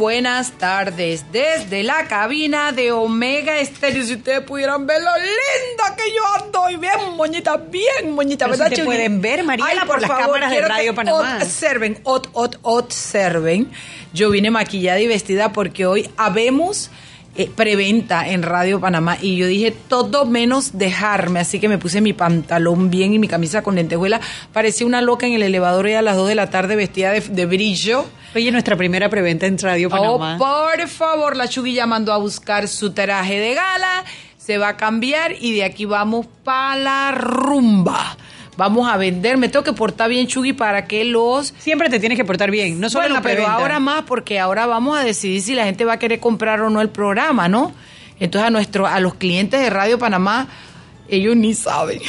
Buenas tardes desde la cabina de Omega Estéreo. Si ustedes pudieran ver lo linda que yo ando y bien moñita, bien moñita, ¿verdad? Si te pueden ver, Mariela, por, las cámaras de Radio Panamá. Observen, ot, ot, observen. Yo vine maquillada y vestida porque hoy habemos eh, preventa en Radio Panamá y yo dije todo menos dejarme, así que me puse mi pantalón bien y mi camisa con lentejuela. Parecía una loca en el elevador y a las 2 de la tarde vestida de, brillo. Oye, nuestra primera preventa en Radio oh, Panamá. Oh, por favor, la Chuguilla mandó a buscar su traje de gala, se va a cambiar y de aquí vamos para la rumba vamos a vender, me tengo que portar bien, Chugui, para que los... Siempre te tienes que portar bien, no solo en la pero ahora más porque ahora vamos a decidir si la gente va a querer comprar o no el programa, ¿no? Entonces a, nuestro, a los clientes de Radio Panamá, ellos ni saben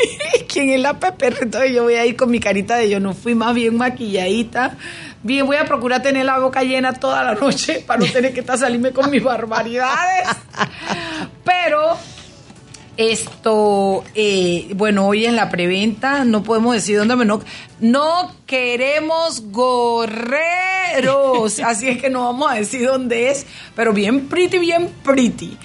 quién es la Pepe, entonces yo voy a ir con mi carita de yo no fui más bien maquilladita. Bien, voy a procurar tener la boca llena toda la noche para no tener que estar salirme con mis barbaridades. Pero esto, eh, bueno, hoy en la preventa, no podemos decir dónde, no, no queremos gorreros, así es que no vamos a decir dónde es, pero bien pretty, bien pretty.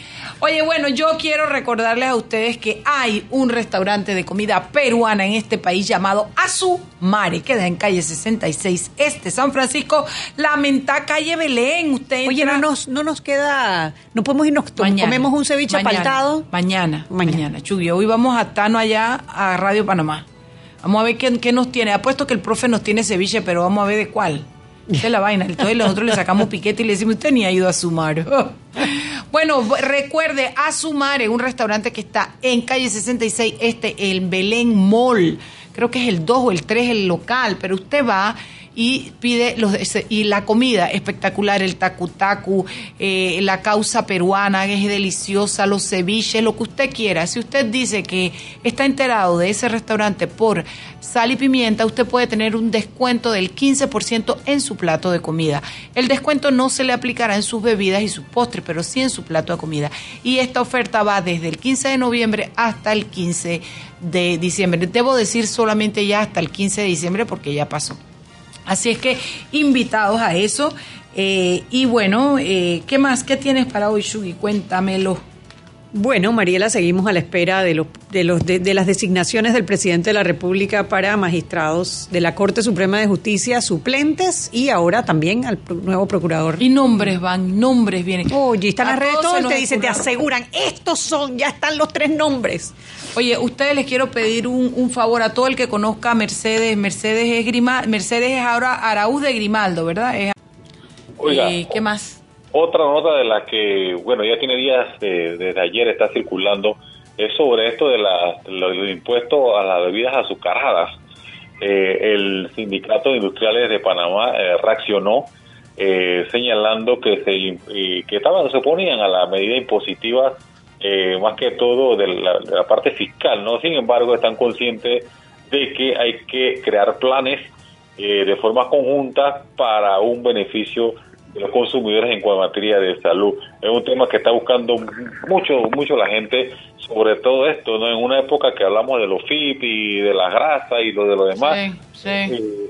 Oye, bueno, yo quiero recordarles a ustedes que hay un restaurante de comida peruana en este país llamado Azumare, queda en calle 66 Este, San Francisco, Lamenta, calle Belén. Usted Oye, no nos, no nos queda, no podemos irnos, comemos un ceviche mañana, Mañana, mañana, Chugui. Hoy vamos a Tano allá a Radio Panamá. Vamos a ver qué, qué nos tiene. Apuesto que el profe nos tiene ceviche, pero vamos a ver de cuál. Esa es la vaina. Entonces nosotros le sacamos piquete y le decimos, usted ni ha ido a Sumar. bueno, recuerde, a Sumar, un restaurante que está en calle 66 Este, el Belén Mall. Creo que es el 2 o el 3 el local, pero usted va y pide los y la comida espectacular, el tacu eh, la causa peruana que es deliciosa, los ceviches, lo que usted quiera. Si usted dice que está enterado de ese restaurante por sal y pimienta, usted puede tener un descuento del 15% en su plato de comida. El descuento no se le aplicará en sus bebidas y sus postres, pero sí en su plato de comida. Y esta oferta va desde el 15 de noviembre hasta el 15 de diciembre. Debo decir solamente ya hasta el 15 de diciembre porque ya pasó. Así es que invitados a eso. Eh, y bueno, eh, ¿qué más? ¿Qué tienes para hoy, Shugi? Cuéntamelo. Bueno, Mariela, seguimos a la espera de, los, de, los, de, las designaciones del presidente de la República para magistrados de la Corte Suprema de Justicia suplentes y ahora también al nuevo procurador. Y nombres van, nombres vienen. Oye, están las redes, todos te dicen, te aseguran, estos son, ya están los tres nombres. Oye, ustedes les quiero pedir un, favor a todo el que conozca a Mercedes. Mercedes es, Grima, Mercedes es ahora Araúz de Grimaldo, ¿verdad? Es, Oiga, eh, ¿qué más? Otra nota de la que, bueno, ya tiene días desde ayer está circulando es sobre esto de, la, los impuestos a las bebidas azucaradas. Eh, el Sindicato de Industriales de Panamá eh, reaccionó señalando que se que estaban se oponían a la medida impositiva eh, más que todo de la, parte fiscal, ¿no? Sin embargo, están conscientes de que hay que crear planes eh, de forma conjunta para un beneficio de los consumidores en cuanto a materia de salud. Es un tema que está buscando mucho, mucho la gente, sobre todo esto, ¿no? En una época que hablamos de los FIP y de la grasa y lo de lo demás. Sí, sí. Eh,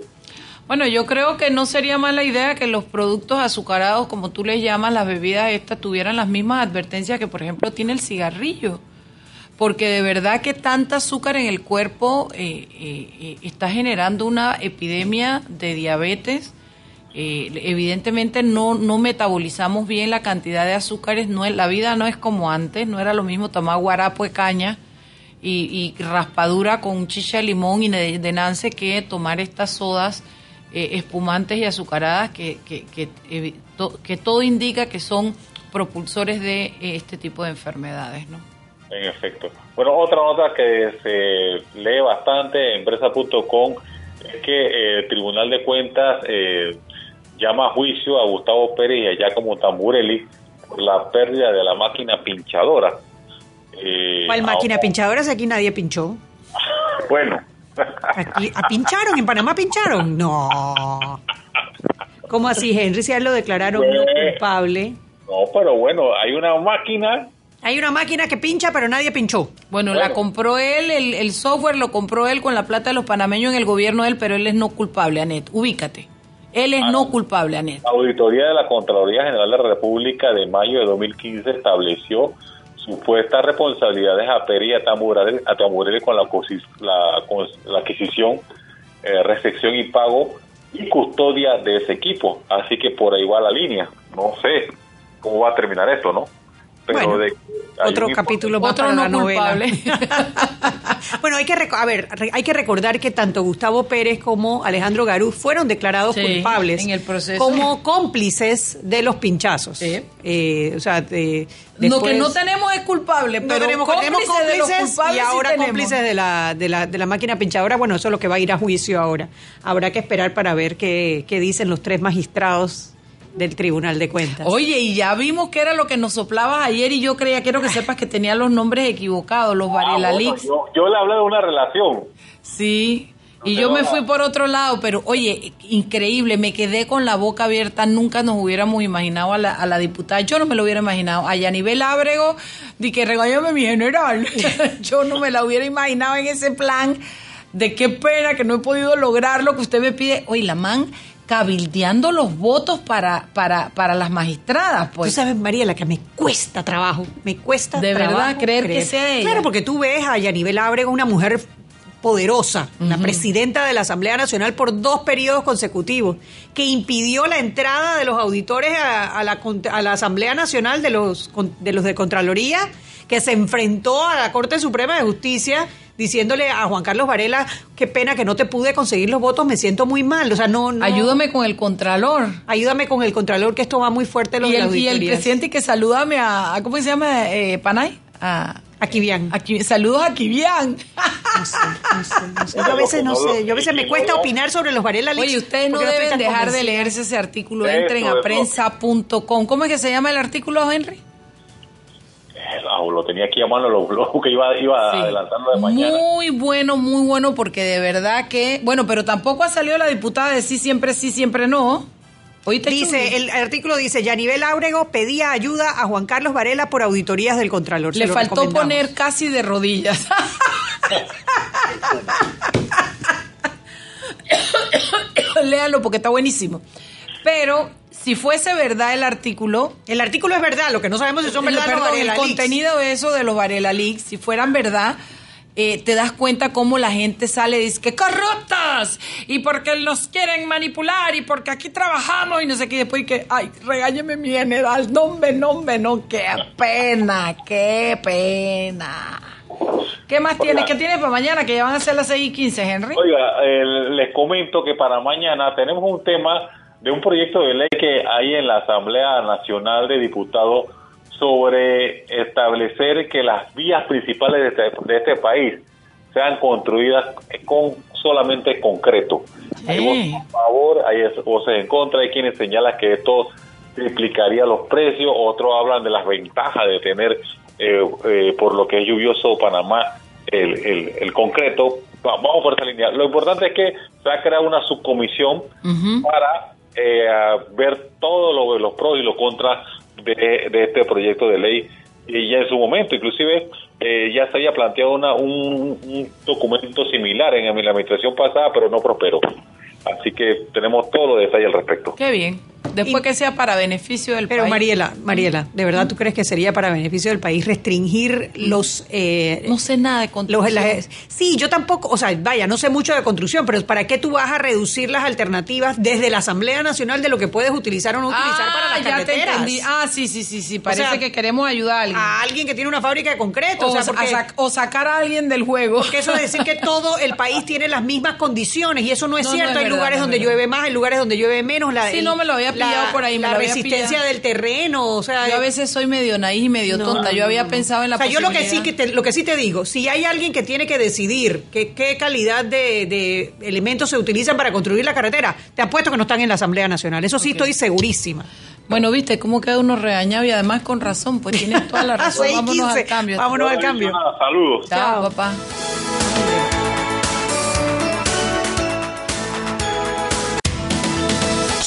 bueno, yo creo que no sería mala idea que los productos azucarados, como tú les llamas, las bebidas estas, tuvieran las mismas advertencias que, por ejemplo, tiene el cigarrillo. Porque de verdad que tanta azúcar en el cuerpo eh, eh, está generando una epidemia de diabetes. Evidentemente no, no metabolizamos bien la cantidad de azúcares. No, la vida no es como antes, no era lo mismo tomar guarapo de caña y, raspadura con chicha de limón y de, nance que tomar estas sodas eh, espumantes y azucaradas que, que, que, eh, todo indica que son propulsores de eh, este tipo de enfermedades, ¿no? En efecto. Bueno, otra nota que se lee bastante en empresa.com es que el Tribunal de Cuentas llama a juicio a Gustavo Pérez y a Giacomo Tamburelli por la pérdida de la máquina pinchadora eh, ¿Cuál máquina pinchadora? Si aquí nadie pinchó. Bueno. Aquí, ¿A pincharon? ¿En Panamá pincharon? No. ¿Cómo así, Henry? Si a él lo declararon culpable. No, pero bueno, hay una máquina hay una máquina que pincha, pero nadie pinchó. Bueno, la compró él, el, software lo compró él con la plata de los panameños en el gobierno de él, pero él es no culpable, Anet. Ubícate. Él es ah, no culpable, Anet. La auditoría de la Contraloría General de la República de mayo de 2015 estableció supuestas responsabilidades a Peri y a Tamburelli, con la, la, adquisición, eh, recepción y pago y custodia de ese equipo. Así que por ahí va la línea. No sé cómo va a terminar esto, ¿no? Pero de, otro capítulo más otro para la novela. bueno, hay que a ver, hay que recordar que tanto Gustavo Pérez como Alejandro Garú fueron declarados culpables en el proceso. como cómplices de los pinchazos. Eh, o sea, lo que no tenemos es culpable, pero tenemos, cómplices, de los culpables y ahora cómplices de la, de, la, de la máquina pinchadora. Bueno, eso es lo que va a ir a juicio ahora. Habrá que esperar para ver qué, qué dicen los tres magistrados del Tribunal de Cuentas. Oye, y ya vimos que era lo que nos soplabas ayer y yo creía, quiero que sepas que tenía los nombres equivocados, los Varela ah, yo, le hablé de una relación. Sí, y yo me fui por otro lado, pero oye, increíble, me quedé con la boca abierta, nunca nos hubiéramos imaginado a la, a la diputada, yo no me lo hubiera imaginado, a Yanivel Ábrego, di que regáñame mi general, yo no me la hubiera imaginado en ese plan, de qué pena que no he podido lograr lo que usted me pide, oye, la man cabildeando los votos para, para, para las magistradas. Pues. Tú sabes, María, la que me cuesta trabajo, me cuesta de verdad creer, que sea ella. Claro, porque tú ves a Yanibel Ábrego, una mujer poderosa, una presidenta de la Asamblea Nacional por dos periodos consecutivos, que impidió la entrada de los auditores a, la, a la Asamblea Nacional de los, de los de Contraloría, que se enfrentó a la Corte Suprema de Justicia diciéndole a Juan Carlos Varela, qué pena que no te pude conseguir los votos, me siento muy mal. O sea, no, Ayúdame con el Contralor. Ayúdame con el Contralor, que esto va muy fuerte. Los y, el, y el presidente que salúdame a, ¿cómo se llama? Eh, Panay. A, a Kivian. saludos a Kivian. No sé, no sé, Yo a veces no sé, yo a veces me cuesta opinar sobre los Varela Leaks. Oye, ustedes no deben dejar de leerse ese artículo. Entren a prensa.com. ¿Cómo es que se llama el artículo, Henry? Lo tenía aquí a mano los blogs que iba, iba adelantando de mañana. Muy bueno, muy bueno, porque de verdad que, bueno, pero tampoco ha salido la diputada de sí, siempre sí, siempre no. dice, el artículo dice, Yanivel Áurego pedía ayuda a Juan Carlos Varela por auditorías del Contralor. Le faltó poner casi de rodillas. Léalo porque está buenísimo. Pero si fuese verdad el artículo. El artículo es verdad, lo que no sabemos si son verdad los Varela El contenido de eso de los Varela Leaks, si fueran verdad. Eh, te das cuenta cómo la gente sale y dice que corruptas y porque nos quieren manipular y porque aquí trabajamos y no sé qué, y después que, ay, regáñeme mi general, no, hombre, no, hombre, no, qué pena, qué pena. ¿Qué más tiene? ¿Qué tiene para mañana? Que ya van a ser las 6 y 15, Henry. Oiga, les comento que para mañana tenemos un tema de un proyecto de ley que hay en la Asamblea Nacional de Diputados sobre establecer que las vías principales de este, de este país sean construidas con solamente concreto. Hay voces a favor, hay voces en contra, hay quienes señalan que esto triplicaría los precios, otros hablan de las ventajas de tener, eh, eh, por lo que es lluvioso Panamá, el, el, concreto. Vamos por esa línea. Lo importante es que se ha creado una subcomisión para eh, a ver todos lo, los pros y los contras de, este proyecto de ley y ya en su momento inclusive eh, ya se había planteado una, un, documento similar en la administración pasada pero no prosperó. Así que tenemos todo los detalles al respecto. Qué bien Después que sea para beneficio del Pero país. Mariela, Mariela, ¿de verdad tú crees que sería para beneficio del país restringir los... eh, No sé nada de los- construcción. las- sí, yo tampoco, o sea, vaya, no sé mucho de construcción, pero ¿para qué tú vas a reducir las alternativas desde la Asamblea Nacional de lo que puedes utilizar o no utilizar para las ya te carreteras? entendí. Ah, sí, sí, sí, sí. Parece sea, que queremos ayudar a alguien. A alguien que tiene una fábrica de concreto, o, o sea, a porque... sac- o sacar a alguien del juego. Porque eso de decir que todo el país tiene las mismas condiciones y eso no es No, no cierto. es hay verdad, lugares no donde llueve más, hay lugares donde llueve menos. La, Sí, no me lo había la- por ahí, me La lo había resistencia pillado. del terreno, o sea... Yo a veces soy medio naíz y medio No, tonta. no, Yo había no. pensado en la o sea, yo lo que sí que te, lo que sí te digo, si hay alguien que tiene que decidir que- qué calidad de, de elementos se utilizan para construir la carretera, te apuesto que no están en la Asamblea Nacional. Eso sí estoy segurísima. Bueno, viste cómo queda uno regañado y además con razón, pues tienes toda la razón. 6:15. Vámonos al cambio. Vámonos al cambio. Saludos. Chao, Chao. papá.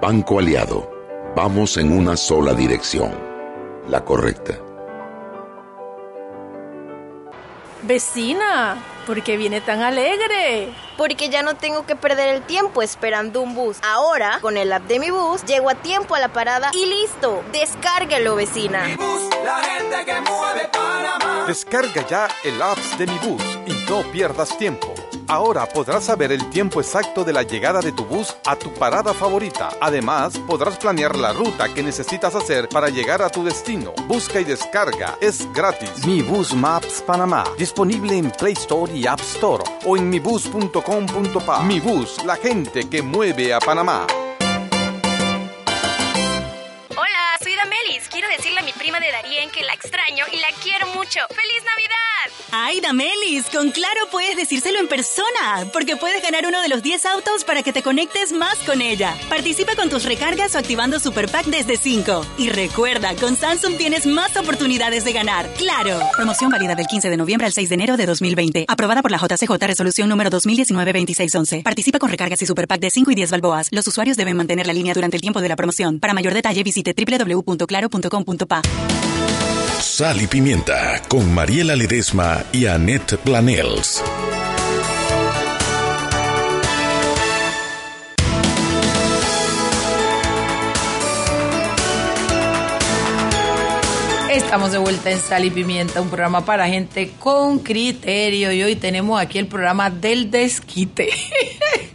Banco Aliado, vamos en una sola dirección, la correcta. Vecina, ¿por qué viene tan alegre? Porque ya no tengo que perder el tiempo esperando un bus. Ahora, con el app de mi bus, llego a tiempo a la parada y listo. Descárguelo, vecina. Descarga ya el apps de Mi Bus y no pierdas tiempo. Ahora podrás saber el tiempo exacto de la llegada de tu bus a tu parada favorita. Además, podrás planear la ruta que necesitas hacer para llegar a tu destino. Busca y descarga. Es gratis. Mi Bus Maps Panamá. Disponible en Play Store y App Store o en mibus.com.pa. Mi Bus, la gente que mueve a Panamá. Hola, soy Damelis. Quiero decirle a mi prima de Darien que la extraño y la quiero mucho. ¡Feliz Navidad! Ay, Damelis, con Claro puedes decírselo en persona, porque puedes ganar uno de los 10 autos para que te conectes más con ella. Participa con tus recargas o activando Super Pack desde 5. Y recuerda, con Samsung tienes más oportunidades de ganar. ¡Claro! Promoción válida del 15 de noviembre al 6 de enero de 2020. Aprobada por la JCJ Resolución número 2019-2611. Participa con recargas y Super Pack de 5 y 10 balboas. Los usuarios deben mantener la línea durante el tiempo de la promoción. Para mayor detalle visite www.claro.com.pa. Sal y Pimienta con Mariela Ledesma y Annette Planels. Estamos de vuelta en Sal y Pimienta, un programa para gente con criterio. Y hoy tenemos aquí el programa del desquite.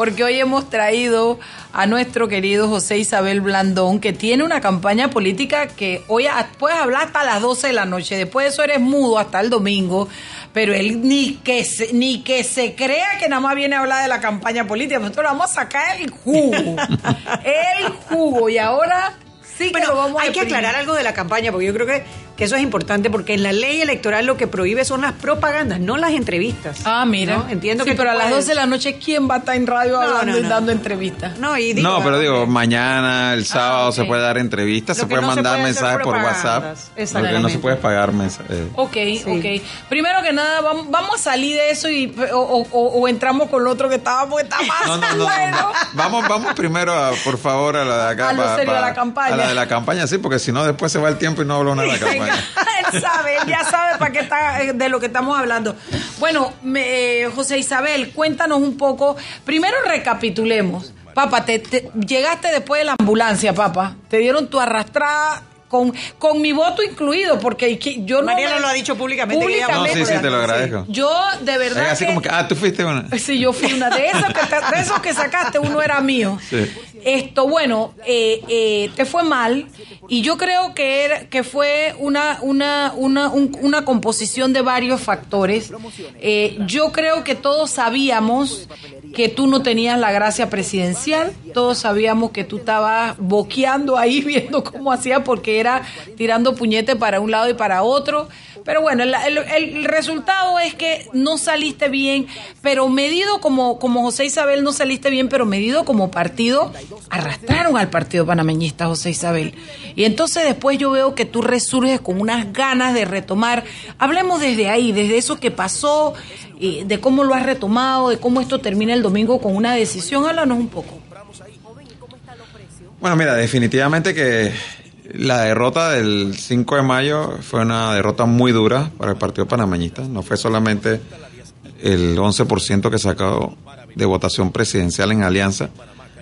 Porque hoy hemos traído a nuestro querido José Isabel Blandón, que tiene una campaña política que hoy puedes hablar hasta las 12 de la noche. Después de eso eres mudo hasta el domingo. Pero él ni que se, ni que se crea que nada más viene a hablar de la campaña política. Nosotros le vamos a sacar el jugo. el jugo. Y ahora sí que Bueno, lo vamos a hay que aclarar algo de la campaña, porque yo creo que, que eso es importante, porque en la ley electoral lo que prohíbe son las propagandas, no las entrevistas. Ah, mira. ¿no? Entiendo Sí, que pero a las puedes- 12 de la noche, ¿quién va a estar en radio No, hablando no, y no. dando entrevistas? No, y No, pero digo, mañana, el sábado, ok. se puede dar entrevistas, se que puede no se mandar puede mensajes por WhatsApp. propagandas. Lo que no Exactamente. se puede pagar mensajes. Ok, ok. Primero que nada, vamos, vamos a salir de eso y, o, o- o- o entramos con lo otro que estaba, porque está más No, no, no, bueno. no. Vamos, vamos primero, a, por favor, a la de acá. A lo serio, a la campaña. De la campaña, sí, porque si no, después se va el tiempo y no hablo nada de la campaña. él sabe, él ya sabe para qué está, eh, de lo que estamos hablando. Bueno, me- eh, José Isabel, cuéntanos un poco. Primero recapitulemos. Papá, te, te- llegaste después de la ambulancia, papá. Te dieron tu arrastrada con, con mi voto incluido, porque que- yo no. Mariela me- lo ha dicho públicamente No, Públicamente. sí, sí, te lo agradezco. Yo, de verdad. Es así que- como que, ah, tú fuiste una. Sí, yo fui una de esas que, te- de esos que sacaste, uno era mío. Sí. Esto, bueno, eh, eh, te fue mal y yo creo que, que fue una, una, una, un- una composición de varios factores. Eh, yo creo que todos sabíamos que tú no tenías la gracia presidencial, todos sabíamos que tú estabas boqueando ahí viendo cómo hacía porque era tirando puñete para un lado y para otro, Pero bueno, el, el- el resultado es que no saliste bien, pero medido como, como José Isabel no saliste bien, pero medido como partido, arrastraron al partido panameñista, José Isabel. Y entonces después yo veo que tú resurges con unas ganas de retomar. Hablemos desde ahí, desde eso que pasó, de cómo lo has retomado, de cómo esto termina el domingo con una decisión. Háblanos un poco. Bueno, mira, definitivamente que la derrota del 5 de mayo fue una derrota muy dura para el Partido Panameñista. No fue solamente el 11% que sacó de votación presidencial en alianza,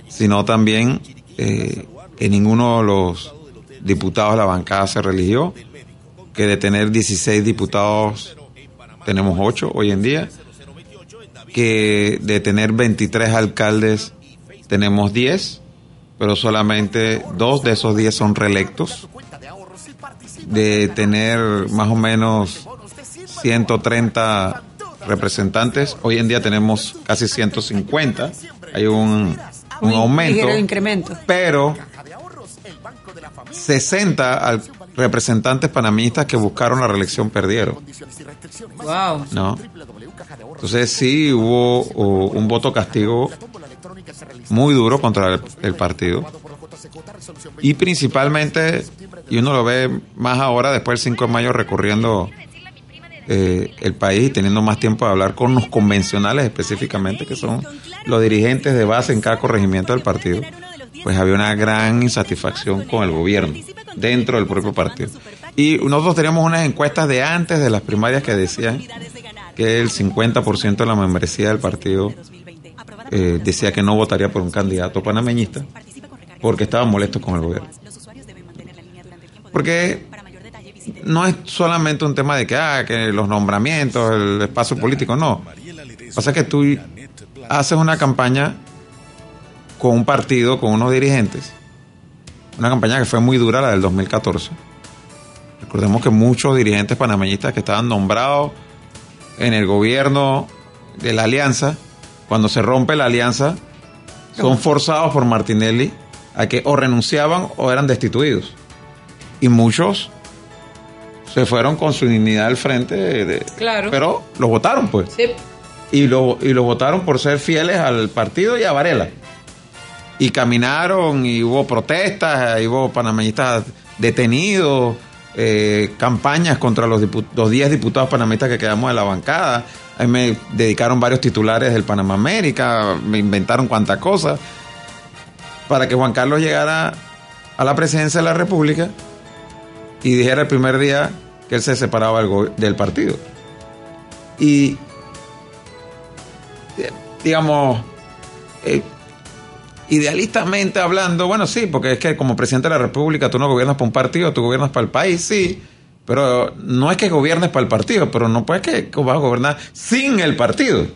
sino también eh, que ninguno de los diputados de la bancada se religió, que de tener 16 diputados tenemos 8 hoy en día, que de tener 23 alcaldes tenemos 10, pero solamente dos de esos 10 son reelectos, de tener más o menos 130 representantes, hoy en día tenemos casi 150, hay un, un aumento, incremento. pero 60 al- representantes panameñistas que buscaron la reelección perdieron. Wow. ¿no? Entonces sí hubo o, un voto castigo muy duro contra el, el partido. Y principalmente, y uno lo ve más ahora, después del 5 de mayo, recorriendo eh, el país y teniendo más tiempo de hablar con los convencionales específicamente, que son los dirigentes de base en cada corregimiento del partido, pues había una gran insatisfacción con el gobierno dentro del propio partido. Y nosotros teníamos unas encuestas de antes de las primarias que decían que el 50% de la membresía del partido eh, decía que no votaría por un candidato panameñista porque estaban molestos con el gobierno. Porque no es solamente un tema de que, ah, que los nombramientos, el espacio político, no. Pasa que tú haces una campaña con un partido, con unos dirigentes, una campaña que fue muy dura, la del 2014. Recordemos que muchos dirigentes panameñistas que estaban nombrados en el gobierno de la alianza, cuando se rompe la alianza, son forzados por Martinelli a que o renunciaban o eran destituidos. Y muchos se fueron con su dignidad al frente, de- Claro. pero los votaron pues. Sí. Y lo, y lo votaron por ser fieles al partido y a Varela. Y caminaron y hubo protestas, y hubo panameñistas detenidos, eh, campañas contra los, los 10 diputados panameñistas que quedamos de la bancada. Ahí me dedicaron varios titulares del Panamá América, me inventaron cuantas cosas para que Juan Carlos llegara a la presidencia de la República y dijera el primer día que él se separaba del, partido. Y, digamos, eh, idealistamente hablando, bueno, sí, porque es que como presidente de la República tú no gobiernas para un partido, tú gobiernas para el país, sí, pero no es que gobiernes para el partido, pero no puedes que vas a gobernar sin el partido.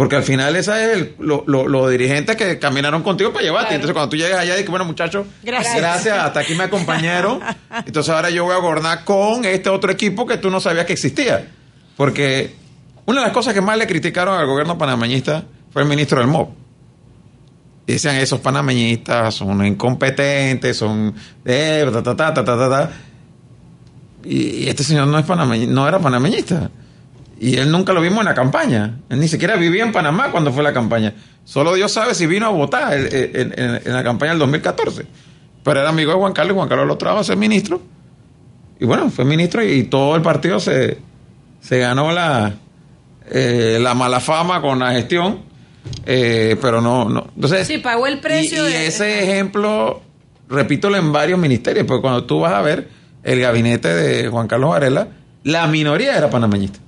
Porque al final esa es el- lo- lo- los dirigentes que caminaron contigo para llevarte. Entonces cuando tú llegas allá dices, bueno muchachos, Gracias. gracias, hasta aquí me acompañaron. Entonces ahora yo voy a gobernar con este otro equipo que tú no sabías que existía. Porque una de las cosas que más le criticaron al gobierno panameñista fue el ministro del MOB. Y decían, esos panameñistas son incompetentes, son... eh, ta, ta, ta, ta, ta, ta, ta". Y, este señor no, es panameñi- no era panameñista. Y él nunca lo vimos en la campaña. Él ni siquiera vivía en Panamá cuando fue la campaña. Solo Dios sabe si vino a votar en, en- en- en la campaña del 2014. Pero era amigo de Juan Carlos y Juan Carlos lo trajo a ser ministro. Y bueno, fue ministro y todo el partido se, se ganó la, eh, la mala fama con la gestión. eh, pero no, no. Entonces, Sí, pagó el precio y, y de- ese ejemplo, repítelo en varios ministerios, porque cuando tú vas a ver el gabinete de Juan Carlos Varela, la minoría era panameñista.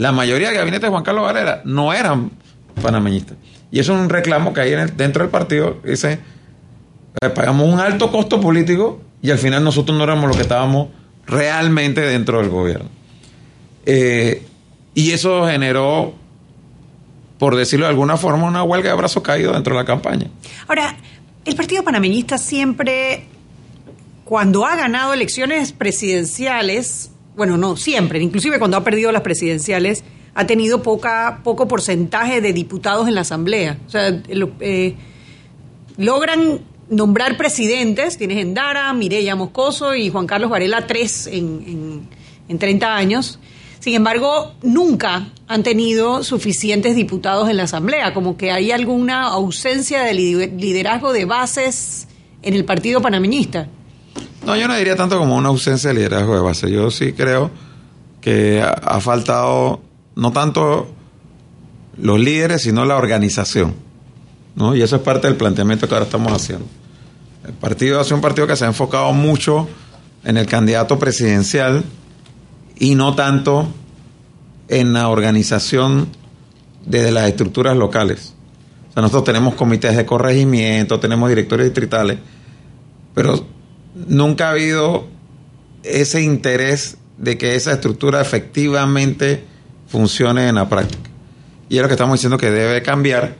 La mayoría del gabinete de Juan Carlos Varela no eran panameñistas. Y es un reclamo que hay en el- dentro del partido. Dice, eh, pagamos un alto costo político y al final nosotros no éramos los que estábamos realmente dentro del gobierno. Eh, y eso generó, por decirlo de alguna forma, una huelga de brazos caídos dentro de la campaña. Ahora, el Partido Panameñista siempre, cuando ha ganado elecciones presidenciales, bueno, no siempre, inclusive cuando ha perdido las presidenciales, ha tenido poca, poco porcentaje de diputados en la Asamblea. O sea, eh, logran nombrar presidentes, tienes Endara, Mireya Moscoso y Juan Carlos Varela, tres en, en- en 30 años. Sin embargo, nunca han tenido suficientes diputados en la Asamblea, como que hay alguna ausencia de liderazgo de bases en el partido panameñista. No, yo no diría tanto como una ausencia de liderazgo de base. Yo sí creo que ha faltado no tanto los líderes, sino la organización. ¿no? Y eso es parte del planteamiento que ahora estamos haciendo. El partido hace un partido que se ha enfocado mucho en el candidato presidencial y no tanto en la organización desde las estructuras locales. O sea, nosotros tenemos comités de corregimiento, tenemos directores distritales, pero nunca ha habido ese interés de que esa estructura efectivamente funcione en la práctica. Y es lo que estamos diciendo que debe cambiar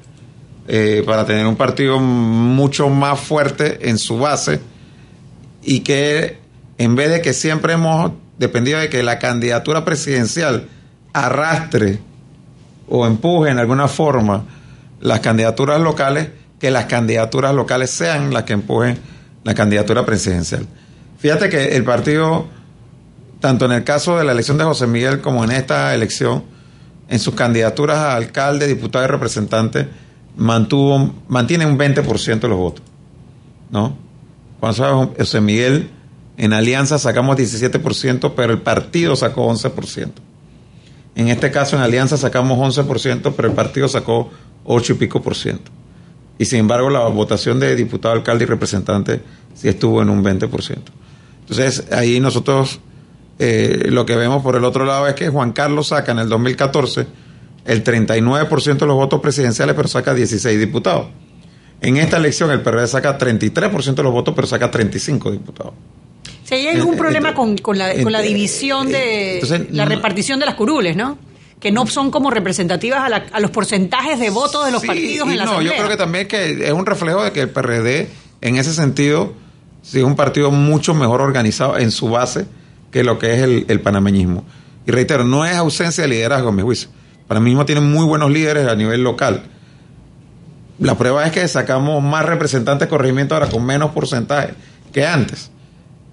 eh, para tener un partido mucho más fuerte en su base y que en vez de que siempre hemos dependido de que la candidatura presidencial arrastre o empuje en alguna forma las candidaturas locales, que las candidaturas locales sean las que empujen la candidatura presidencial. Fíjate que el partido, tanto en el caso de la elección de José Miguel como en esta elección, en sus candidaturas a alcalde, diputado y representante, mantuvo, mantiene un 20% de los votos. ¿No? Cuando José Miguel, en alianza sacamos 17%, pero el partido sacó 11%. En este caso, en alianza sacamos 11%, pero el partido sacó 8 y pico por ciento. Y sin embargo, la votación de diputado, alcalde y representante sí estuvo en un 20%. Entonces, ahí nosotros eh, lo que vemos por el otro lado es que Juan Carlos saca en el 2014 el 39% de los votos presidenciales, pero saca 16 diputados. En esta elección el PRD saca 33% de los votos, pero saca 35 diputados. Si hay algún problema con, la, con la división de la repartición de las curules, ¿no? Que no son como representativas a, los porcentajes de votos de los partidos en la no, yo creo que también que es un reflejo de que el PRD, en ese sentido, sí es un partido mucho mejor organizado en su base que lo que es el, el panameñismo. Y reitero, no es ausencia de liderazgo, a mi juicio. Panameñismo tiene muy buenos líderes a nivel local. La prueba es que sacamos más representantes de corregimiento ahora con menos porcentaje que antes.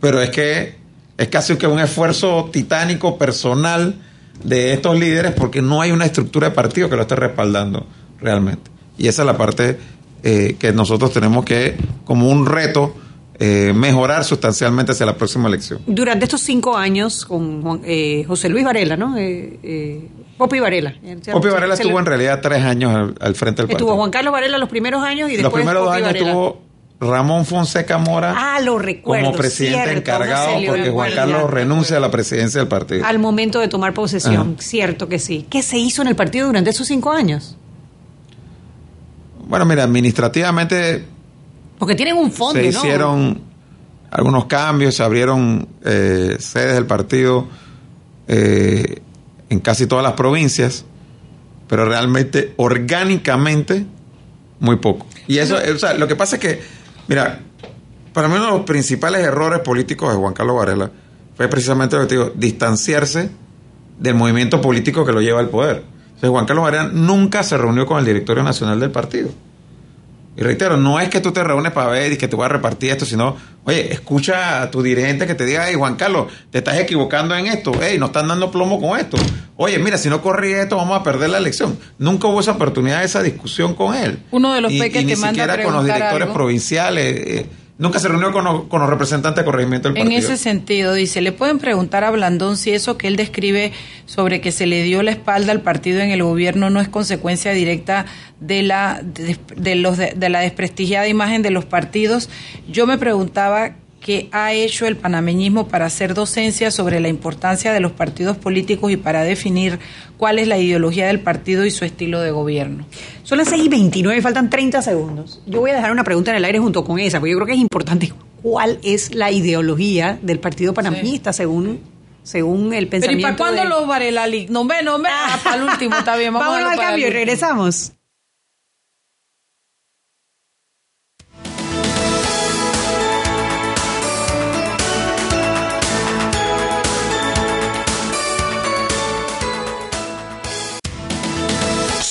Pero es que es casi que un esfuerzo titánico personal de estos líderes porque no hay una estructura de partido que lo esté respaldando realmente. Y esa es la parte eh, que nosotros tenemos que, como un reto, eh, mejorar sustancialmente hacia la próxima elección. Durante estos cinco años con eh, José Luis Varela, ¿no? Popi Varela. Popi Varela estuvo en realidad tres años al, frente del partido. Estuvo Juan Carlos Varela los primeros años y después Los primeros dos años estuvo Ramón Fonseca Mora ah, lo recuerdo, como presidente encargado porque Juan Carlos renuncia a la presidencia del partido. Al momento de tomar posesión, cierto que sí. ¿Qué se hizo en el partido durante esos cinco años? Bueno, mira, administrativamente... Porque tienen un fondo, Se hicieron algunos cambios, se abrieron eh, sedes del partido eh, en casi todas las provincias, pero realmente, orgánicamente, muy poco. Y eso, o sea, lo que pasa es que Mira, para mí uno de los principales errores políticos de Juan Carlos Varela fue precisamente lo que te digo, distanciarse del movimiento político que lo lleva al poder. Juan Carlos Varela nunca se reunió con el directorio nacional del partido. Y reitero, no es que tú te reúnes para ver y que te voy a repartir esto, sino, oye, escucha a tu dirigente que te diga, hey, Juan Carlos, te estás equivocando en esto, hey, nos están dando plomo con esto. Oye, mira, si no corrí esto, vamos a perder la elección. Nunca hubo esa oportunidad de esa discusión con él. Uno de los peques que ni siquiera con los directores provinciales. Eh, nunca se reunió con los, representantes de corregimiento del partido. En ese sentido, dice, le pueden preguntar a Blandón si eso que él describe sobre que se le dio la espalda al partido en el gobierno no es consecuencia directa de la, de, los, de la desprestigiada imagen de los partidos. Yo me preguntaba qué ha hecho el panameñismo para hacer docencia sobre la importancia de los partidos políticos y para definir cuál es la ideología del partido y su estilo de gobierno. Son las 6 y 29, faltan 30 segundos. Yo voy a dejar una pregunta en el aire junto con esa, porque yo creo que es importante. ¿Cuál es la ideología del partido panameñista según según el pensamiento. Pero ¿y para cuándo los Varela No me, no me. Ah, para el último, está bien. Vamos, al cambio y regresamos.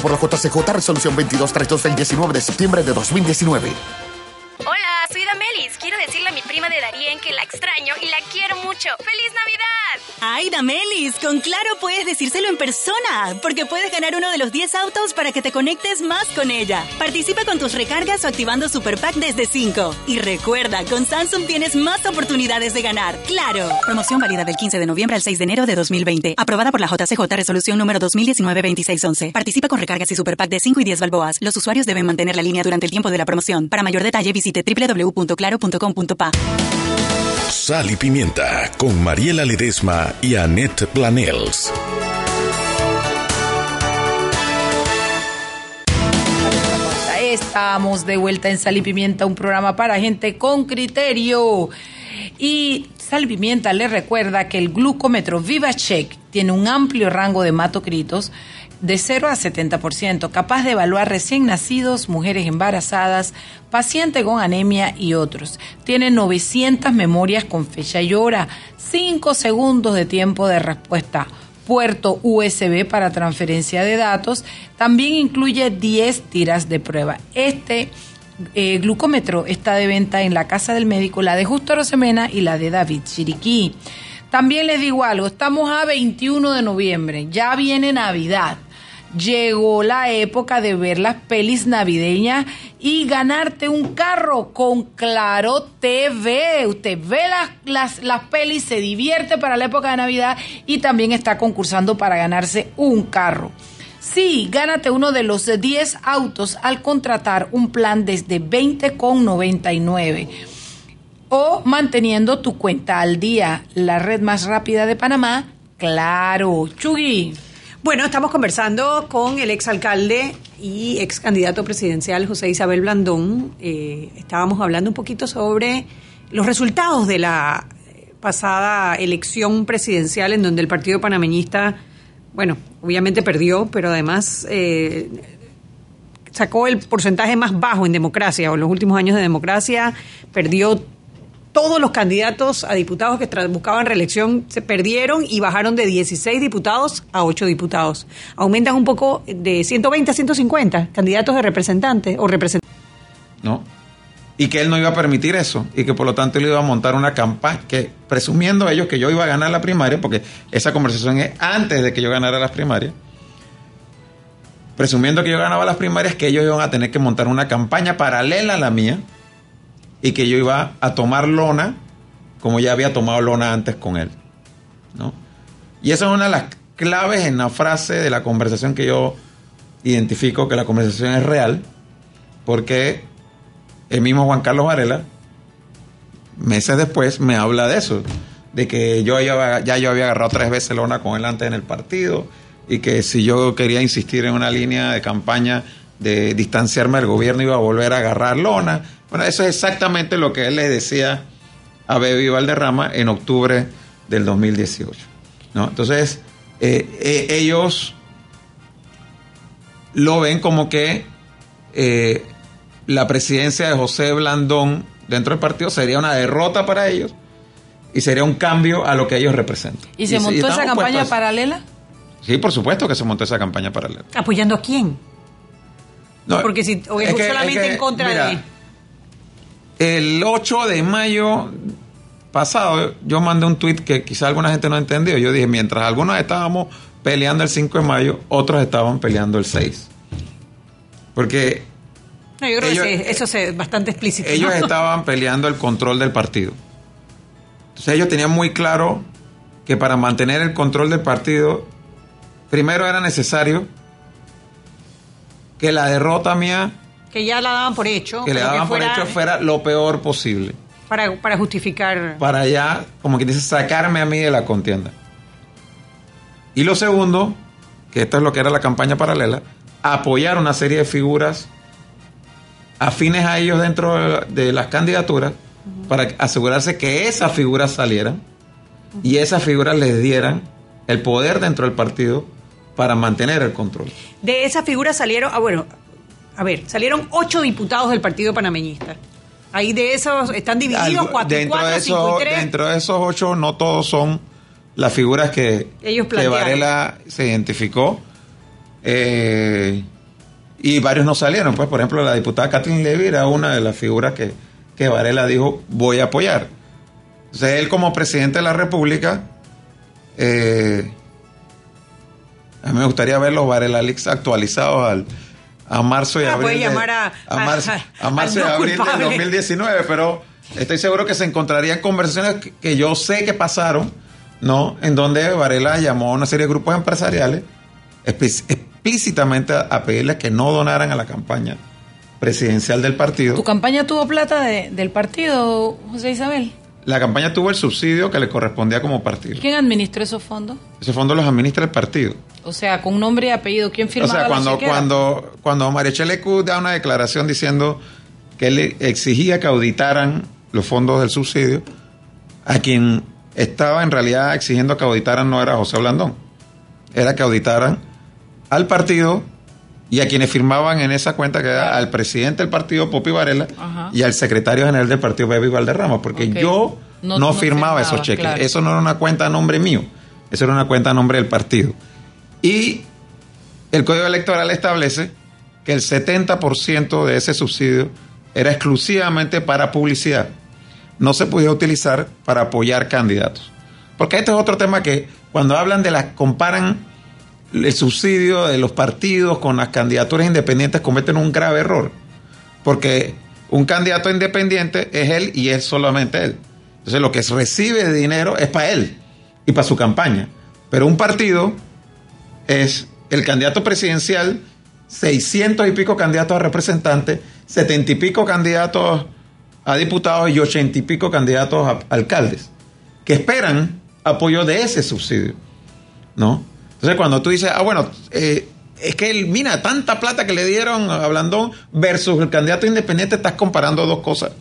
por la JCJ Resolución 2232 del 19 de septiembre de 2019. Soy Damelis. Quiero decirle a mi prima de Darien que la extraño y la quiero mucho. ¡Feliz Navidad! Ay, Damelis, con Claro puedes decírselo en persona, porque puedes ganar uno de los 10 autos para que te conectes más con ella. Participa con tus recargas o activando Super Pack desde 5. Y recuerda, con Samsung tienes más oportunidades de ganar. ¡Claro! Promoción válida del 15 de noviembre al 6 de enero de 2020. Aprobada por la JCJ Resolución número 2019-2611. Participa con recargas y Super Pack de 5 y 10 balboas. Los usuarios deben mantener la línea durante el tiempo de la promoción. Para mayor detalle, visite www.claro.com.pa. Sal y Pimienta con Mariela Ledesma y Annette Planels. Estamos de vuelta en Sal y Pimienta, un programa para gente con criterio. Y Sal y Pimienta le recuerda que el glucómetro VivaCheck tiene un amplio rango de hematocritos de 0 a 70%, capaz de evaluar recién nacidos, mujeres embarazadas, paciente con anemia y otros. Tiene 900 memorias con fecha y hora, 5 segundos de tiempo de respuesta, puerto USB para transferencia de datos, también incluye 10 tiras de prueba. Este eh, glucómetro está de venta en la casa del médico, la de Justo Rosemena y la de David Chiriquí. También les digo algo, estamos a 21 de noviembre, ya viene Navidad llegó la época de ver las pelis navideñas y ganarte un carro con Claro TV. Usted ve las, las, las pelis, se divierte para la época de Navidad y también está concursando para ganarse un carro. Sí, gánate uno de los 10 autos al contratar un plan desde 20,99 o manteniendo tu cuenta al día. La red más rápida de Panamá, claro. Chugui. Bueno, estamos conversando con el exalcalde y ex candidato presidencial José Isabel Blandón. Eh, estábamos hablando un poquito sobre los resultados de la pasada elección presidencial en donde el partido panameñista, bueno, obviamente perdió, pero además eh, sacó el porcentaje más bajo en democracia o en los últimos años de democracia, perdió todos los candidatos a diputados que buscaban reelección se perdieron y bajaron de 16 diputados a 8 diputados. Aumentan un poco de 120 a 150 candidatos de representantes o representantes. No. Y que él no iba a permitir eso y que por lo tanto él iba a montar una campaña que presumiendo ellos que yo iba a ganar la primaria, porque esa conversación es antes de que yo ganara las primarias, presumiendo que yo ganaba las primarias, que ellos iban a tener que montar una campaña paralela a la mía y que yo iba a tomar lona como ya había tomado lona antes con él. ¿no? Y esa es una de las claves en la frase de la conversación que yo identifico que la conversación es real, porque el mismo Juan Carlos Varela meses después me habla de eso, de que yo ya, ya yo había agarrado tres veces lona con él antes en el partido y que si yo quería insistir en una línea de campaña de distanciarme del gobierno iba a volver a agarrar lona. Bueno, eso es exactamente lo que él le decía a Baby Valderrama en octubre del 2018. ¿no? Entonces, eh, eh, ellos lo ven como que eh, la presidencia de José Blandón dentro del partido sería una derrota para ellos y sería un cambio a lo que ellos representan. ¿Y se montó esa campaña paralela? Sí, por supuesto que se montó esa campaña paralela. ¿Apoyando a quién? No, Porque si o es, solamente en contra de... El 8 de mayo pasado yo mandé un tweet que quizá alguna gente no entendió. Yo dije, mientras algunos estábamos peleando el 5 de mayo, otros estaban peleando el 6. Porque... No, yo creo que eso es bastante explícito. Ellos estaban peleando el control del partido. Entonces ellos tenían muy claro que para mantener el control del partido, primero era necesario que la derrota mía... Que ya la daban por hecho. Que le daban por hecho fuera lo peor posible. Para, para justificar... Para ya, como que dice, sacarme a mí de la contienda. Y lo segundo, que esto es lo que era la campaña paralela, apoyar una serie de figuras afines a ellos dentro de las candidaturas para asegurarse que esas figuras salieran y esas figuras les dieran el poder dentro del partido para mantener el control. De esas figuras salieron, ah, bueno, a ver, salieron ocho diputados del Partido Panameñista. Ahí de esos están divididos cuatro, dentro cuatro, de cinco y tres. Dentro de esos ocho no todos son las figuras que, Ellos que Varela se identificó. Eh, y varios no salieron. Pues, por ejemplo, la diputada Kathleen Levy era una de las figuras que, que Varela dijo voy a apoyar. Entonces, él como presidente de la República, eh, a mí me gustaría ver los Varela Leaks actualizados al, a marzo y Ah, abril. de- llamar a- a marzo, a- a marzo y abril del culpable. 2019, pero estoy seguro que se encontrarían conversaciones que, que yo sé que pasaron, ¿no? En donde Varela llamó a una serie de grupos empresariales explícitamente a, a pedirles que no donaran a la campaña presidencial del partido. ¿Tu campaña tuvo plata de- del partido, José Isabel? La campaña tuvo el subsidio que le correspondía como partido. ¿Quién administró esos fondos? Esos fondos los administra el partido. O sea, con nombre y apellido, ¿quién O firmaba sea, la cuando, cuando, cuando da una declaración diciendo que él exigía que auditaran los fondos del subsidio, a quien estaba en realidad exigiendo que auditaran no era José Blandón, era que auditaran al partido y a quienes firmaban en esa cuenta que era al presidente del partido, Popi Varela, Ajá. y al secretario general del partido, Baby Valderrama, porque yo No- no, no firmaba firmaba, esos cheques. claro. Eso no era una cuenta a nombre mío, eso era una cuenta a nombre del partido. Y el Código Electoral establece que el 70% de ese subsidio era exclusivamente para publicidad. No se podía utilizar para apoyar candidatos. Porque este es otro tema que cuando hablan de las, comparan el subsidio de los partidos con las candidaturas independientes, cometen un grave error. Porque un candidato independiente es él y es solamente él. Entonces lo que recibe de dinero es para él y para su campaña. Pero un partido es el candidato presidencial, 600 y pico candidatos a representantes, 70 y pico candidatos a diputados y 80 y pico candidatos a alcaldes, que esperan apoyo de ese subsidio, ¿no? Entonces cuando tú dices, ah, bueno, eh, es que él, mira, tanta plata que le dieron a Blandón versus el candidato independiente, estás comparando dos cosas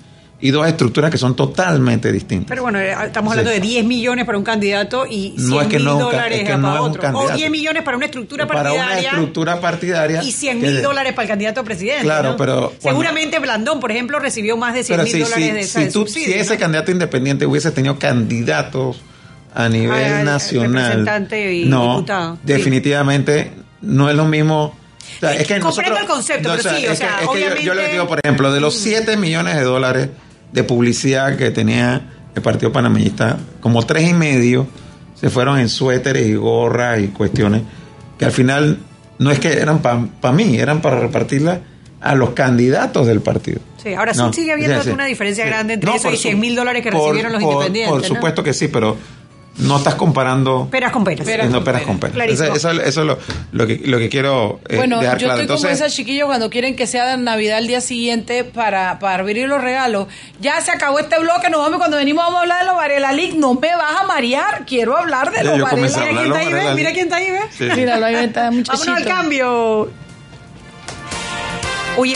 y dos estructuras que son totalmente distintas. Pero bueno, eh, estamos hablando Sí. de 10 millones para un candidato y 100 No, es que mil no dólares es que para no un otro. O candidato. 10 millones para una estructura para una partidaria estructura partidaria y 100 que- mil dólares para el candidato a presidente. Claro, ¿no? pero cuando- Seguramente Blandón, por ejemplo, recibió más de 100 Pero mil si, dólares si- de esa si de tú- subsidio, si ese candidato independiente hubiese tenido candidatos a nivel el nacional, representante y no, diputado, sí. definitivamente no es lo mismo. O sea, es que Comprendo nosotros- el concepto, pero sí, o es que- sea, es que yo- yo, obviamente- Mm. les digo, por ejemplo, de los 7 millones de dólares de publicidad que tenía el Partido Panameñista, como tres y medio se fueron en suéteres y gorras y cuestiones que al final no es que eran para mí, eran para repartirla a los candidatos del partido. Sí, ahora sí No, sigue habiendo sí, sí. una diferencia Sí. grande entre No, eso y su- 100 mil dólares que por- recibieron los por- independientes. Por ¿no? supuesto que sí, pero no estás comparando peras con peras. Peras no peras con peras. Eso, eso, es lo, lo, que, lo que quiero eh, bueno, dejar yo estoy como esos chiquillos cuando quieren que sea Navidad el día siguiente para, para abrir los regalos. Ya se acabó este bloque, nos vamos cuando venimos vamos a hablar de los Varela League. No me vas a marear, quiero hablar de los Varela Mira quién está ahí, ve, mira quién está ahí, ve. Sí. Míralo, ahí está muchachito. Vámonos al cambio. Oye...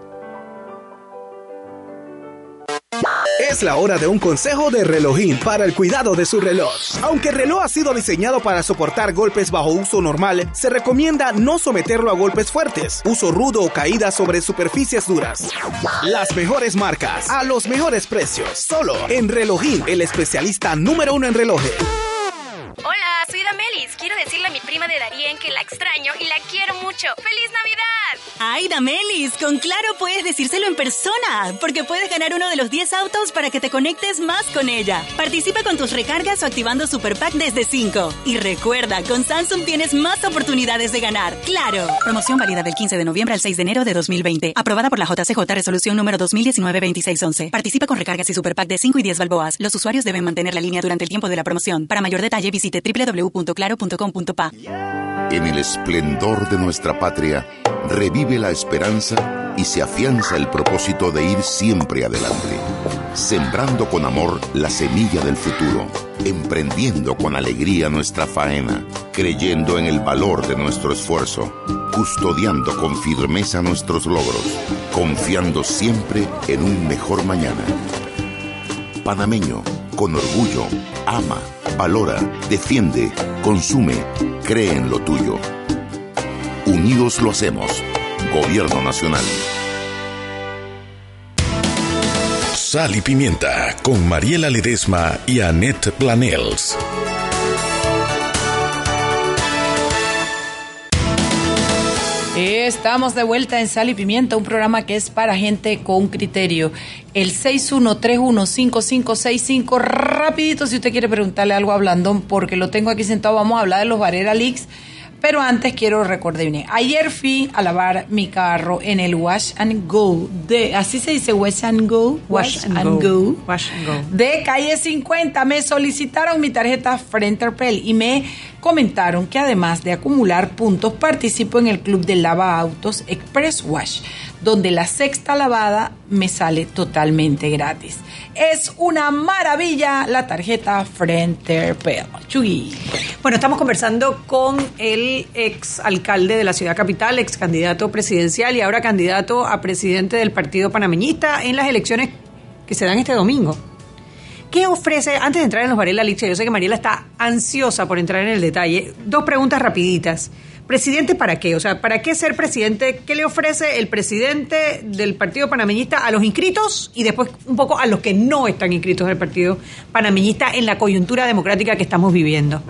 Es la hora de un consejo de relojín para el cuidado de su reloj. Aunque el reloj ha sido diseñado para soportar golpes bajo uso normal, se recomienda no someterlo a golpes fuertes, uso rudo o caídas sobre superficies duras. Las mejores marcas, a los mejores precios, solo en Relojín, el especialista número uno en relojes. Quiero decirle a mi prima de Darien que la extraño y la quiero mucho. ¡Feliz Navidad! Ay, Damelis, con Claro puedes decírselo en persona, porque puedes ganar uno de los 10 autos para que te conectes más con ella. Participa con tus recargas o activando Super Pack desde 5. Y recuerda, con Samsung tienes más oportunidades de ganar. ¡Claro! Promoción válida del 15 de noviembre al 6 de enero de 2020. Aprobada por la JCJ Resolución número 2019-2611. Participa con recargas y Super Pack de 5 y 10 balboas. Los usuarios deben mantener la línea durante el tiempo de la promoción. Para mayor detalle visite En el esplendor de nuestra patria, revive la esperanza y se afianza el propósito de ir siempre adelante, sembrando con amor la semilla del futuro, emprendiendo con alegría nuestra faena, creyendo en el valor de nuestro esfuerzo, custodiando con firmeza nuestros logros, confiando siempre en un mejor mañana. Panameño, con orgullo, ama, valora, defiende, consume, cree en lo tuyo. Unidos lo hacemos. Gobierno Nacional. Sal y Pimienta con Mariela Ledesma y Annette Planels. Estamos de vuelta en Sal y Pimienta, un programa que es para gente con criterio. El 61315565, rapidito si usted quiere preguntarle algo a Blandón, porque lo tengo aquí sentado, vamos a hablar de los Varela Leaks pero antes quiero recordarme, ayer fui a lavar mi carro en el Wash and Go, de, así se dice Wash and Go, Wash, and, go, Wash and Go, de calle 50. Me solicitaron mi tarjeta Frenterpel y me comentaron que además de acumular puntos, participo en el club de lava autos Express Wash donde la sexta lavada me sale totalmente gratis. Es una maravilla la tarjeta Frente Chugui. Bueno, estamos conversando con el ex alcalde de la ciudad capital, ex candidato presidencial y ahora candidato a presidente del Partido Panameñista en las elecciones que se dan este domingo. ¿Qué ofrece, antes de entrar en los Varela Licha, yo sé que Mariela está ansiosa por entrar en el detalle, dos preguntas rapiditas. ¿Presidente para qué? O sea, ¿para qué ser presidente? ¿Qué le ofrece el presidente del Partido Panameñista a los inscritos y después un poco a los que no están inscritos en el Partido Panameñista en la coyuntura democrática que estamos viviendo?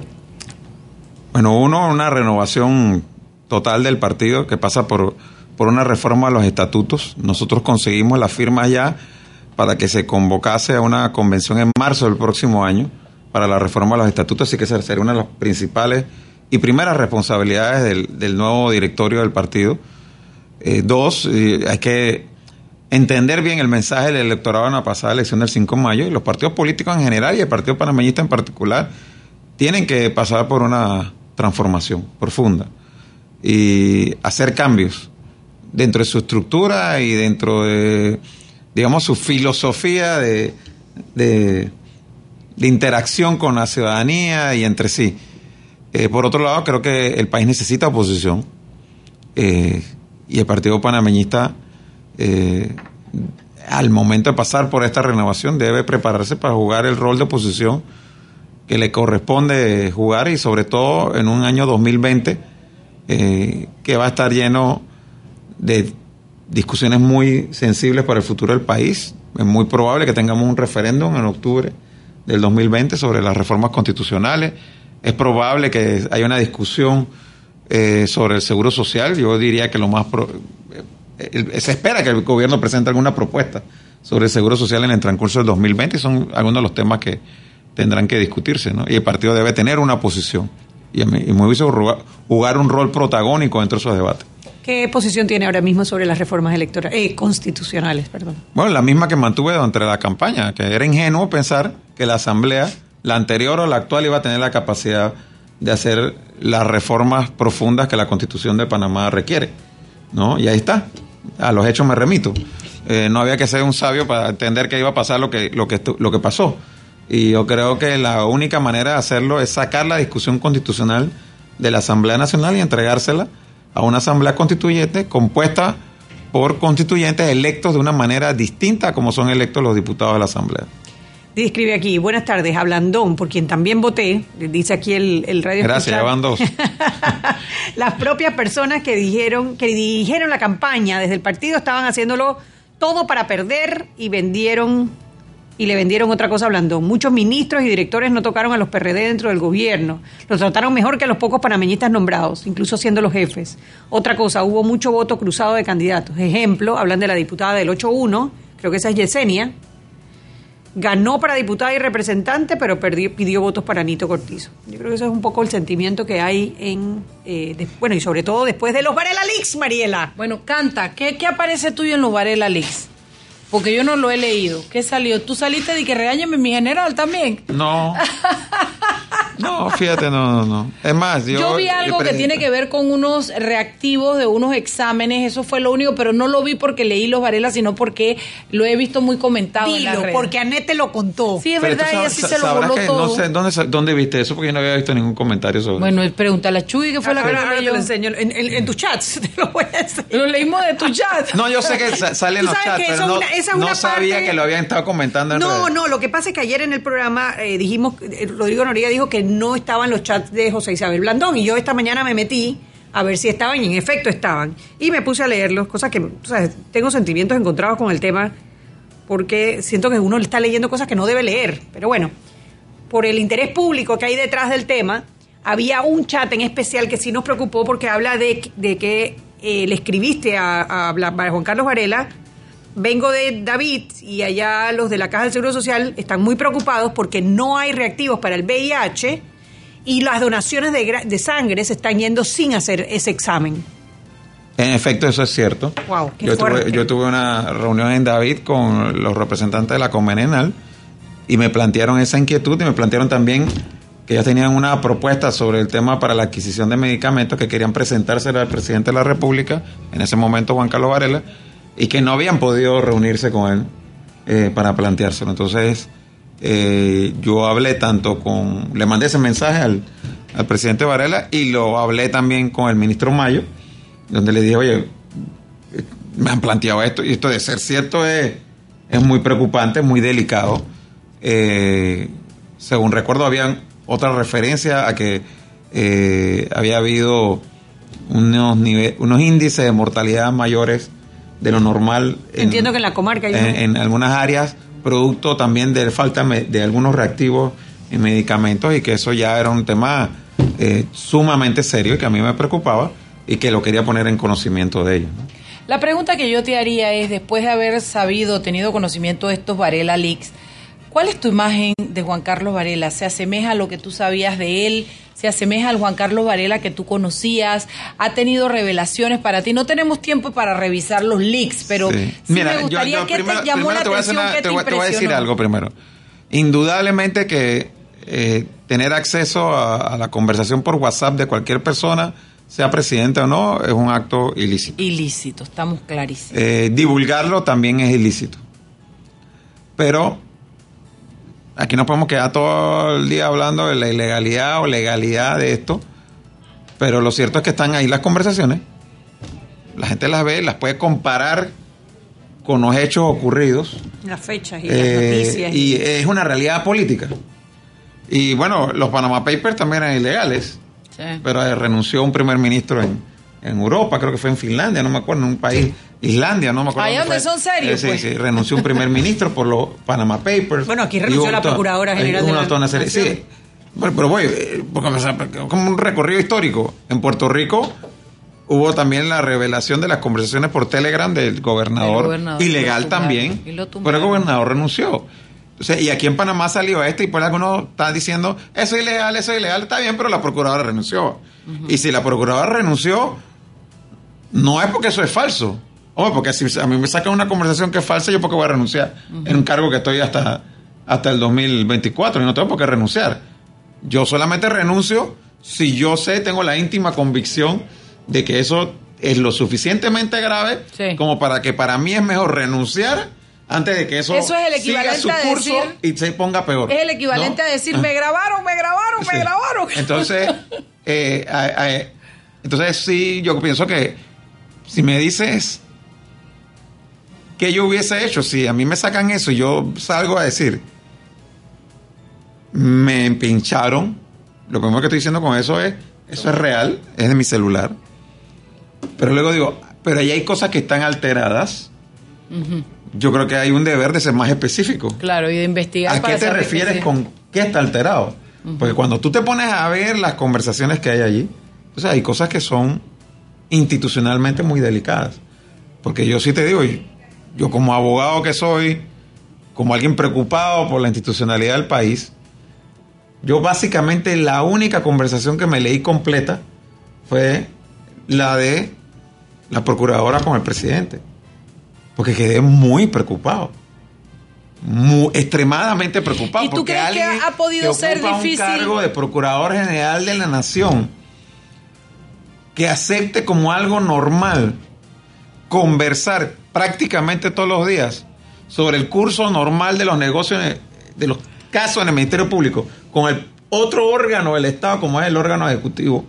Bueno, uno, una renovación total del partido que pasa por, por una reforma a los estatutos. Nosotros conseguimos la firma ya para que se convocase a una convención en marzo del próximo año para la reforma a los estatutos, así que esa sería una de las principales y primeras responsabilidades del, del nuevo directorio del partido. Eh, dos, eh, hay que entender bien el mensaje del electorado en la pasada elección del 5 de mayo y los partidos políticos en general y el Partido Panameñista en particular tienen que pasar por una transformación profunda. y hacer cambios dentro de su estructura y dentro de, digamos, su filosofía de, de, interacción con la ciudadanía y entre sí. Eh, por otro lado, creo que el país necesita oposición eh, y el Partido Panameñista, eh, al momento de pasar por esta renovación, debe prepararse para jugar el rol de oposición que le corresponde jugar y sobre todo en un año 2020 que va a estar lleno de discusiones muy sensibles para el futuro del país. Es muy probable que tengamos un referéndum en octubre del 2020 sobre las reformas constitucionales. Es probable que haya una discusión eh, sobre el seguro social. Yo diría que lo más... Eh, se espera que el gobierno presente alguna propuesta sobre el seguro social en el transcurso del 2020 y son algunos de los temas que tendrán que discutirse. ¿no? Y el partido debe tener una posición y, y me hubiese jugar un rol protagónico dentro de esos debates. ¿Qué posición tiene ahora mismo sobre las reformas electorales, eh, constitucionales? Perdón. Bueno, la misma que mantuve durante la campaña, que era ingenuo pensar que la Asamblea, la anterior o la actual, iba a tener la capacidad de hacer las reformas profundas que la Constitución de Panamá requiere. ¿no? Y ahí está. A los hechos me remito. Eh, no había que ser un sabio para entender que iba a pasar lo que, lo que, lo que pasó. Y yo creo que la única manera de hacerlo es sacar la discusión constitucional de la Asamblea Nacional y entregársela a una asamblea constituyente compuesta por constituyentes electos de una manera distinta como son electos los diputados de la asamblea. Escribe aquí, buenas tardes, Hablandón, por quien también voté, dice aquí el, el radio. Gracias, ya van dos. Las propias personas que dijeron, que dirigieron la campaña desde el partido estaban haciéndolo todo para perder y vendieron y le vendieron otra cosa hablando. Muchos ministros y directores no tocaron a los PRD dentro del gobierno. Los trataron mejor que a los pocos panameñistas nombrados, incluso siendo los jefes. Otra cosa, hubo mucho voto cruzado de candidatos. Ejemplo, hablan de la diputada del 8-1, creo que esa es Yesenia. Ganó para diputada y representante, pero perdió, pidió votos para Nito Cortizo. Yo creo que eso es un poco el sentimiento que hay en. Eh, bueno, y sobre todo después de los Varela Leaks, Mariela. Bueno, canta. ¿Qué, qué aparece tuyo en los Varela Leaks? Porque yo no lo he leído. ¿Qué salió? ¿Tú saliste de que regáñeme mi general también? No. No, fíjate, no, no, no. Es más, yo... Yo vi algo que tiene que ver con unos reactivos de unos exámenes, eso fue lo único, pero no lo vi porque leí los Varela, sino porque lo he visto muy comentado Dilo, en la porque Anette lo contó. Sí, es verdad, y así se lo voló todo. No sé, ¿dónde, ¿dónde viste eso? Porque yo no había visto ningún comentario sobre Bueno, pregúntale a Chuy, que fue la que ahora, te lo enseño. En, en, en tus chats te lo voy a enseñar. Lo leímos de tu chat. No, yo sé que sale en los chats, pero no, no sabía que lo habían estado comentando en No, no, lo que pasa es que ayer en el programa eh, dijimos, eh, Rodrigo Noriega dijo que no estaban los chats de José Isabel Blandón y yo esta mañana me metí a ver si estaban y en efecto estaban. Y me puse a leerlos, cosas que, o sea, tengo sentimientos encontrados con el tema porque siento que uno le está leyendo cosas que no debe leer. Pero bueno, por el interés público que hay detrás del tema, había un chat en especial que sí nos preocupó porque habla de, de que eh, le escribiste a, a Juan Carlos Varela vengo de David y allá los de la Caja del Seguro Social están muy preocupados porque no hay reactivos para el VIH y las donaciones de, sangre se están yendo sin hacer ese examen. En efecto, eso es cierto. Wow, yo, tuve, yo tuve una reunión en David con los representantes de la Comenenal y me plantearon esa inquietud y me plantearon también que ya tenían una propuesta sobre el tema para la adquisición de medicamentos que querían presentarse al presidente de la República, en ese momento Juan Carlos Varela, y que no habían podido reunirse con él eh, para planteárselo. Entonces, eh, yo hablé tanto con, le mandé ese mensaje al, al, presidente Varela y lo hablé también con el ministro Mayo, donde le dije, oye, me han planteado esto y esto de ser cierto es, es muy preocupante, muy delicado. Eh, según recuerdo, habían otra referencia a que había habido unos, unos índices de mortalidad mayores de lo normal. Entiendo que en la comarca en, algunas áreas, producto también de falta de algunos reactivos en medicamentos y que eso ya era un tema eh, sumamente serio y que a mí me preocupaba y que lo quería poner en conocimiento de ellos. La pregunta que yo te haría es, después de haber sabido, tenido conocimiento de estos Varela Leaks, ¿cuál es tu imagen de Juan Carlos Varela? ¿Se asemeja a lo que tú sabías de él? se asemeja al Juan Carlos Varela que tú conocías, ha tenido revelaciones para ti. No tenemos tiempo para revisar los leaks, pero sí, me gustaría que te llamó la atención, te, voy, a decir algo primero. Indudablemente que eh, tener acceso a, la conversación por WhatsApp de cualquier persona sea presidente o no, es un acto ilícito. Ilícito, estamos clarísimos. Eh, divulgarlo también es ilícito. Pero aquí no podemos quedar todo el día hablando de la ilegalidad o legalidad de esto. Pero lo cierto es que están ahí las conversaciones. La gente las ve, las puede comparar con los hechos ocurridos. Las fechas y Eh, las noticias. y es una realidad política. Y bueno, los Panama Papers también eran ilegales, Sí. pero renunció un primer ministro en, en Europa, creo que fue en Finlandia, no me acuerdo, en un país, Islandia, no me acuerdo. Ahí dónde donde fue. son serios, Eh, sí, pues. sí, renunció un primer ministro por los Panama Papers. Bueno, aquí renunció la Procuradora General de una- la una serie-. Sí, bueno, pero voy, eh, porque, o sea, porque como un recorrido histórico. En Puerto Rico hubo también la revelación de las conversaciones por Telegram del gobernador, ilegal también, pero el gobernador renunció. Y aquí en Panamá salió este y pues algunos están diciendo, eso es ilegal, eso es ilegal, está bien, pero la procuradora renunció. Y si la procuradora renunció, no es porque eso es falso. Hombre, porque si a mí me sacan una conversación que es falsa, yo porque voy a renunciar en un cargo que estoy hasta, hasta el 2024 y no tengo por qué renunciar. Yo solamente renuncio si yo sé, tengo la íntima convicción de que eso es lo suficientemente grave como para que para mí es mejor renunciar antes de que eso, Eso es el siga su a curso decir- y se ponga peor. Es el equivalente ¿no? a decir, me grabaron, me grabaron, me grabaron. Entonces, eh, entonces sí, yo pienso que si me dices que yo hubiese hecho, si a mí me sacan eso y yo salgo a decir, me empincharon, lo primero que estoy diciendo con eso es, eso es real, es de mi celular. Pero luego digo, pero ahí hay cosas que están alteradas. Yo creo que hay un deber de ser más específico. Claro, y de investigar. ¿A para qué te refieres con qué está alterado? Porque cuando tú te pones a ver las conversaciones que hay allí, o sea, hay cosas que son institucionalmente muy delicadas. Porque yo sí te digo, yo como abogado que soy, como alguien preocupado por la institucionalidad del país, yo básicamente la única conversación que me leí completa fue la de la procuradora con el presidente. Porque quedé muy preocupado. Muy, extremadamente preocupado. ¿Y tú porque crees que ha podido que ser difícil? Un cargo de procurador general de la nación que acepte como algo normal conversar prácticamente todos los días sobre el curso normal de los negocios, de los casos en el Ministerio Público con el otro órgano del Estado como es el órgano ejecutivo,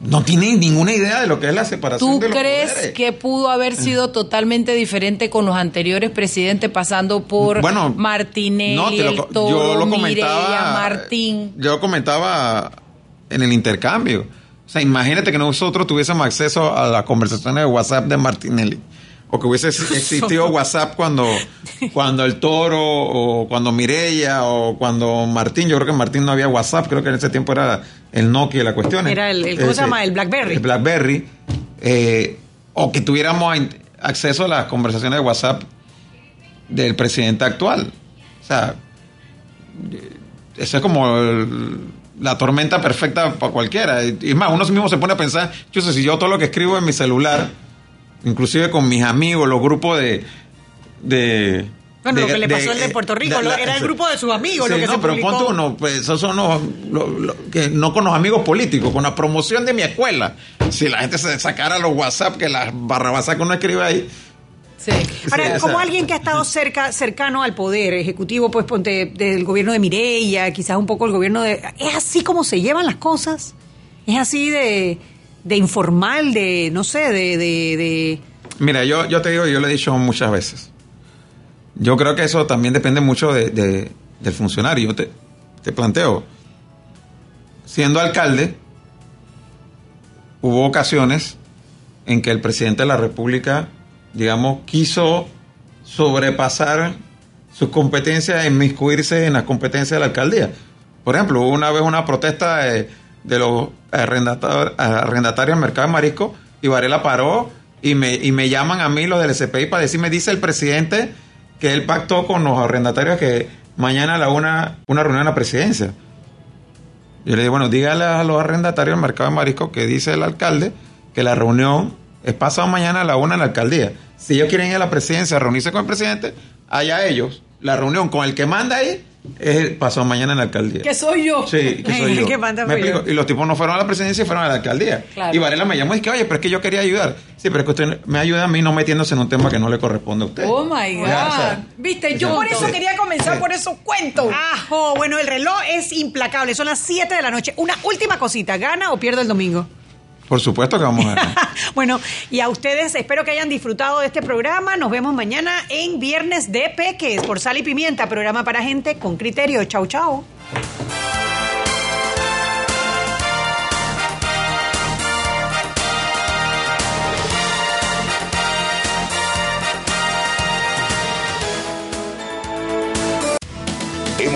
no tiene ninguna idea de lo que es la separación ¿Tú de los crees poderes. que pudo haber sido totalmente diferente con los anteriores presidentes, pasando por Bueno, Martinelli, no, yo lo comentaba- Martín? Yo comentaba en el intercambio. O sea, imagínate que nosotros tuviésemos acceso a las conversaciones de WhatsApp de Martinelli. O que hubiese existido WhatsApp cuando, cuando el Toro, o cuando Mireya, o cuando Martín. Yo creo que Martín no había WhatsApp. Creo que en ese tiempo era el Nokia la cuestión. Era el- el- ¿cómo se llama? El BlackBerry. El BlackBerry. Eh, o que tuviéramos acceso a las conversaciones de WhatsApp del presidente actual. O sea, eso es como el- la tormenta perfecta para cualquiera. Y más, uno mismo se pone a pensar, yo sé, si yo todo lo que escribo en mi celular, inclusive con mis amigos, los grupos de... de Bueno, lo que le pasó de- el de Puerto Rico, de- lo- la- era el grupo de sus amigos Sí, lo que no, se pero publicó. ponte uno, pues esos son los, lo- lo- que no con los amigos políticos, con la promoción de mi escuela. Si la gente se sacara los WhatsApp, que las barrabasas que uno escribe ahí. Sí. Ahora, como sea, alguien que ha estado cerca, cercano al poder ejecutivo, pues ponte del gobierno de Mireya, quizás un poco el gobierno de... ¿Es así como se llevan las cosas? ¿Es así de, de informal, de, no sé, de... de, de- Mira, yo, yo te digo, yo lo he dicho muchas veces. Yo creo que eso también depende mucho de, de- del funcionario. Yo te, te planteo, siendo alcalde, hubo ocasiones en que el presidente de la República, digamos, quiso sobrepasar sus competencias e inmiscuirse en las competencias de la alcaldía. Por ejemplo, una vez una protesta de, los arrendatar- arrendatarios del mercado de marisco y Varela paró y me, y me llaman a mí los del SPI para decirme, dice el presidente que él pactó con los arrendatarios que mañana a la una, una reunión en la presidencia. Yo le digo, bueno, dígale a los arrendatarios del mercado de marisco que dice el alcalde que la reunión es pasado mañana a la una en la alcaldía. Si ellos quieren ir a la presidencia a reunirse con el presidente, allá ellos. La reunión con el que manda ahí Es pasado mañana en la alcaldía. Que soy yo. Sí, que soy yo. ¿Qué manda Me explico. Y los tipos no fueron a la presidencia y fueron a la alcaldía. Claro. Y Varela me llamó y dije, oye, pero es que yo quería ayudar. Sí, pero es que usted me ayuda a mí no metiéndose en un tema que no le corresponde a usted. Oh my God. Ya, o sea, Viste, yo por eso Sí. quería comenzar Sí. por esos cuentos. Ajo, bueno, el reloj es implacable. Son las 7 de la noche. Una última cosita. ¿Gana o pierde el domingo? Por supuesto que vamos a ganar. Bueno, y a ustedes espero que hayan disfrutado de este programa. Nos vemos mañana en Viernes de Peques por Sal y Pimienta, programa para gente con criterio. Chau, chau.